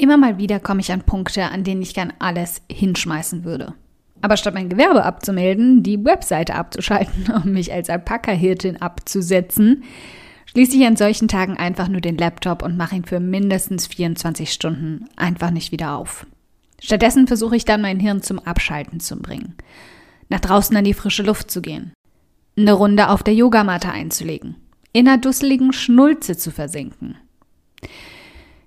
Immer mal wieder komme ich an Punkte, an denen ich gern alles hinschmeißen würde. Aber statt mein Gewerbe abzumelden, die Webseite abzuschalten, um mich als Alpaka-Hirtin abzusetzen, schließe ich an solchen Tagen einfach nur den Laptop und mache ihn für mindestens 24 Stunden einfach nicht wieder auf. Stattdessen versuche ich dann mein Hirn zum Abschalten zu bringen, nach draußen an die frische Luft zu gehen, eine Runde auf der Yogamatte einzulegen, in einer dusseligen Schnulze zu versinken.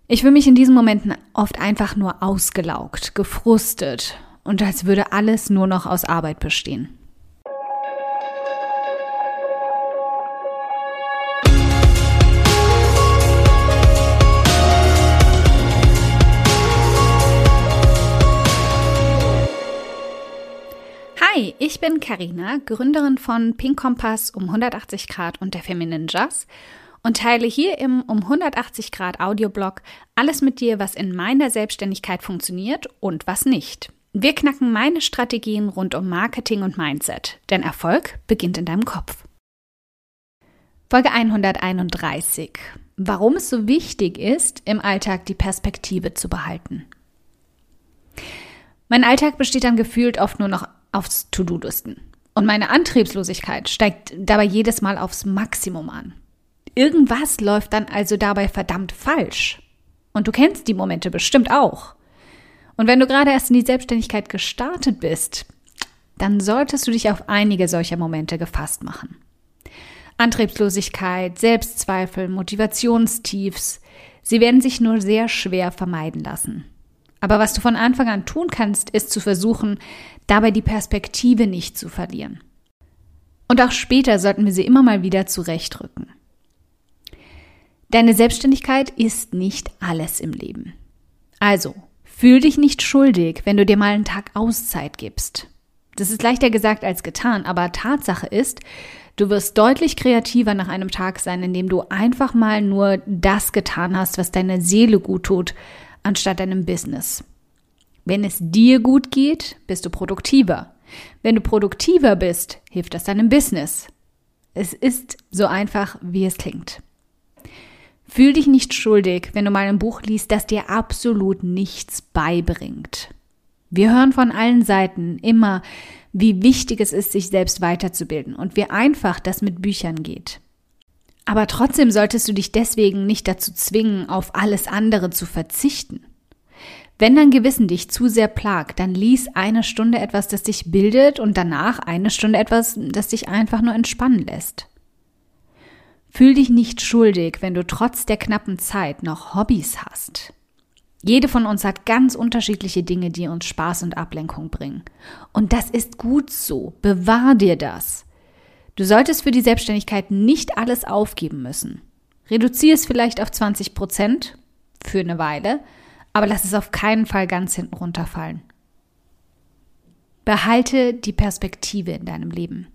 Ich fühle mich in diesen Momenten oft einfach nur ausgelaugt, gefrustet und als würde alles nur noch aus Arbeit bestehen. Hi, ich bin Karina, Gründerin von Pink Kompass um 180 Grad und der Feminine Jazz und teile hier im um 180 Grad Audioblog alles mit dir, was in meiner Selbstständigkeit funktioniert und was nicht. Wir knacken meine Strategien rund um Marketing und Mindset, denn Erfolg beginnt in deinem Kopf. Folge 131. Warum es so wichtig ist, im Alltag die Perspektive zu behalten. Mein Alltag besteht dann gefühlt oft nur noch aufs To-Do-Listen. Und meine Antriebslosigkeit steigt dabei jedes Mal aufs Maximum an. Irgendwas läuft dann also dabei verdammt falsch. Und du kennst die Momente bestimmt auch. Und wenn du gerade erst in die Selbstständigkeit gestartet bist, dann solltest du dich auf einige solcher Momente gefasst machen. Antriebslosigkeit, Selbstzweifel, Motivationstiefs, sie werden sich nur sehr schwer vermeiden lassen. Aber was du von Anfang an tun kannst, ist zu versuchen, dabei die Perspektive nicht zu verlieren. Und auch später sollten wir sie immer mal wieder zurechtrücken. Deine Selbstständigkeit ist nicht alles im Leben. Also, fühl dich nicht schuldig, wenn du dir mal einen Tag Auszeit gibst. Das ist leichter gesagt als getan, aber Tatsache ist, du wirst deutlich kreativer nach einem Tag sein, in dem du einfach mal nur das getan hast, was deiner Seele gut tut, anstatt deinem Business. Wenn es dir gut geht, bist du produktiver. Wenn du produktiver bist, hilft das deinem Business. Es ist so einfach, wie es klingt. Fühl dich nicht schuldig, wenn du mal ein Buch liest, das dir absolut nichts beibringt. Wir hören von allen Seiten immer, wie wichtig es ist, sich selbst weiterzubilden und wie einfach das mit Büchern geht. Aber trotzdem solltest du dich deswegen nicht dazu zwingen, auf alles andere zu verzichten. Wenn dein Gewissen dich zu sehr plagt, dann lies eine Stunde etwas, das dich bildet und danach eine Stunde etwas, das dich einfach nur entspannen lässt. Fühl dich nicht schuldig, wenn du trotz der knappen Zeit noch Hobbys hast. Jede von uns hat ganz unterschiedliche Dinge, die uns Spaß und Ablenkung bringen. Und das ist gut so. Bewahr dir das. Du solltest für die Selbstständigkeit nicht alles aufgeben müssen. Reduziere es vielleicht auf 20 Prozent für eine Weile, aber lass es auf keinen Fall ganz hinten runterfallen. Behalte die Perspektive in deinem Leben.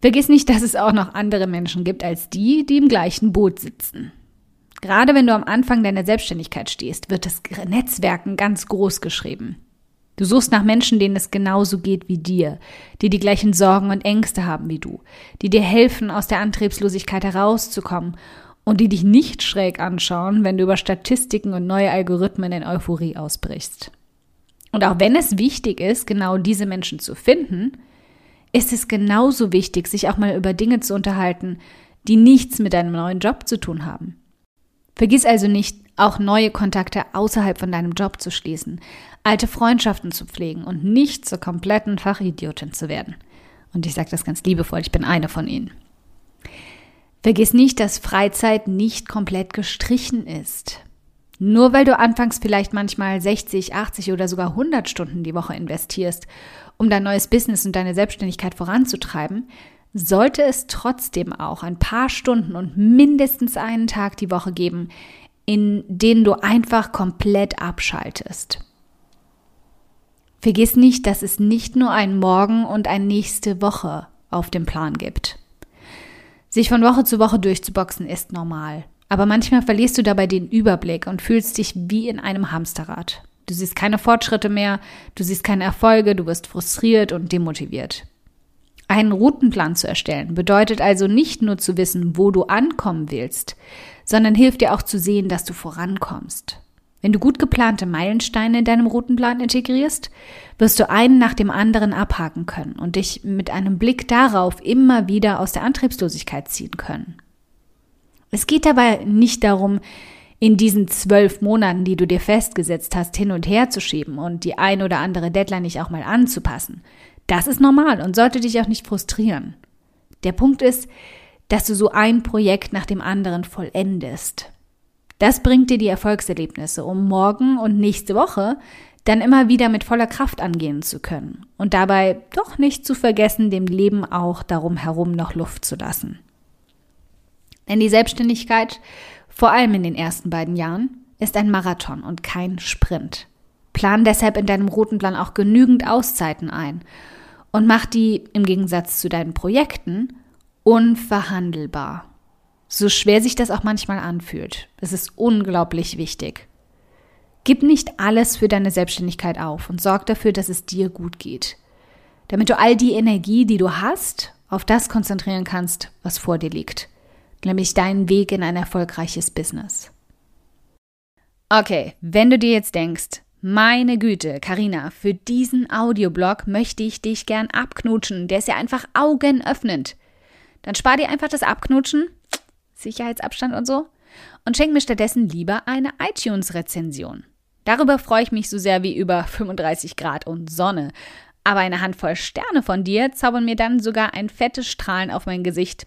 Vergiss nicht, dass es auch noch andere Menschen gibt als die, die im gleichen Boot sitzen. Gerade wenn du am Anfang deiner Selbstständigkeit stehst, wird das Netzwerken ganz groß geschrieben. Du suchst nach Menschen, denen es genauso geht wie dir, die die gleichen Sorgen und Ängste haben wie du, die dir helfen, aus der Antriebslosigkeit herauszukommen und die dich nicht schräg anschauen, wenn du über Statistiken und neue Algorithmen in Euphorie ausbrichst. Und auch wenn es wichtig ist, genau diese Menschen zu finden, ist es genauso wichtig, sich auch mal über Dinge zu unterhalten, die nichts mit deinem neuen Job zu tun haben. Vergiss also nicht, auch neue Kontakte außerhalb von deinem Job zu schließen, alte Freundschaften zu pflegen und nicht zur kompletten Fachidiotin zu werden. Und ich sage das ganz liebevoll, ich bin eine von ihnen. Vergiss nicht, dass Freizeit nicht komplett gestrichen ist. Nur weil du anfangs vielleicht manchmal 60, 80 oder sogar 100 Stunden die Woche investierst um dein neues Business und deine Selbstständigkeit voranzutreiben, sollte es trotzdem auch ein paar Stunden und mindestens einen Tag die Woche geben, in denen du einfach komplett abschaltest. Vergiss nicht, dass es nicht nur ein Morgen und eine nächste Woche auf dem Plan gibt. Sich von Woche zu Woche durchzuboxen ist normal, aber manchmal verlierst du dabei den Überblick und fühlst dich wie in einem Hamsterrad. Du siehst keine Fortschritte mehr, du siehst keine Erfolge, du wirst frustriert und demotiviert. Einen Routenplan zu erstellen bedeutet also nicht nur zu wissen, wo du ankommen willst, sondern hilft dir auch zu sehen, dass du vorankommst. Wenn du gut geplante Meilensteine in deinem Routenplan integrierst, wirst du einen nach dem anderen abhaken können und dich mit einem Blick darauf immer wieder aus der Antriebslosigkeit ziehen können. Es geht dabei nicht darum, in diesen zwölf Monaten, die du dir festgesetzt hast, hin und her zu schieben und die ein oder andere Deadline nicht auch mal anzupassen. Das ist normal und sollte dich auch nicht frustrieren. Der Punkt ist, dass du so ein Projekt nach dem anderen vollendest. Das bringt dir die Erfolgserlebnisse, um morgen und nächste Woche dann immer wieder mit voller Kraft angehen zu können und dabei doch nicht zu vergessen, dem Leben auch darum herum noch Luft zu lassen. Denn die Selbstständigkeit, vor allem in den ersten beiden Jahren, ist ein Marathon und kein Sprint. Plan deshalb in deinem roten Plan auch genügend Auszeiten ein und mach die im Gegensatz zu deinen Projekten unverhandelbar. So schwer sich das auch manchmal anfühlt. Es ist unglaublich wichtig. Gib nicht alles für deine Selbstständigkeit auf und sorg dafür, dass es dir gut geht. Damit du all die Energie, die du hast, auf das konzentrieren kannst, was vor dir liegt. Nämlich deinen Weg in ein erfolgreiches Business. Okay, wenn du dir jetzt denkst, meine Güte, Karina, für diesen Audioblog möchte ich dich gern abknutschen. Der ist ja einfach augenöffnend. Dann spar dir einfach das Abknutschen Sicherheitsabstand und so, und schenk mir stattdessen lieber eine iTunes-Rezension. Darüber freue ich mich so sehr wie über 35 Grad und Sonne. Aber eine Handvoll Sterne von dir zaubern mir dann sogar ein fettes Strahlen auf mein Gesicht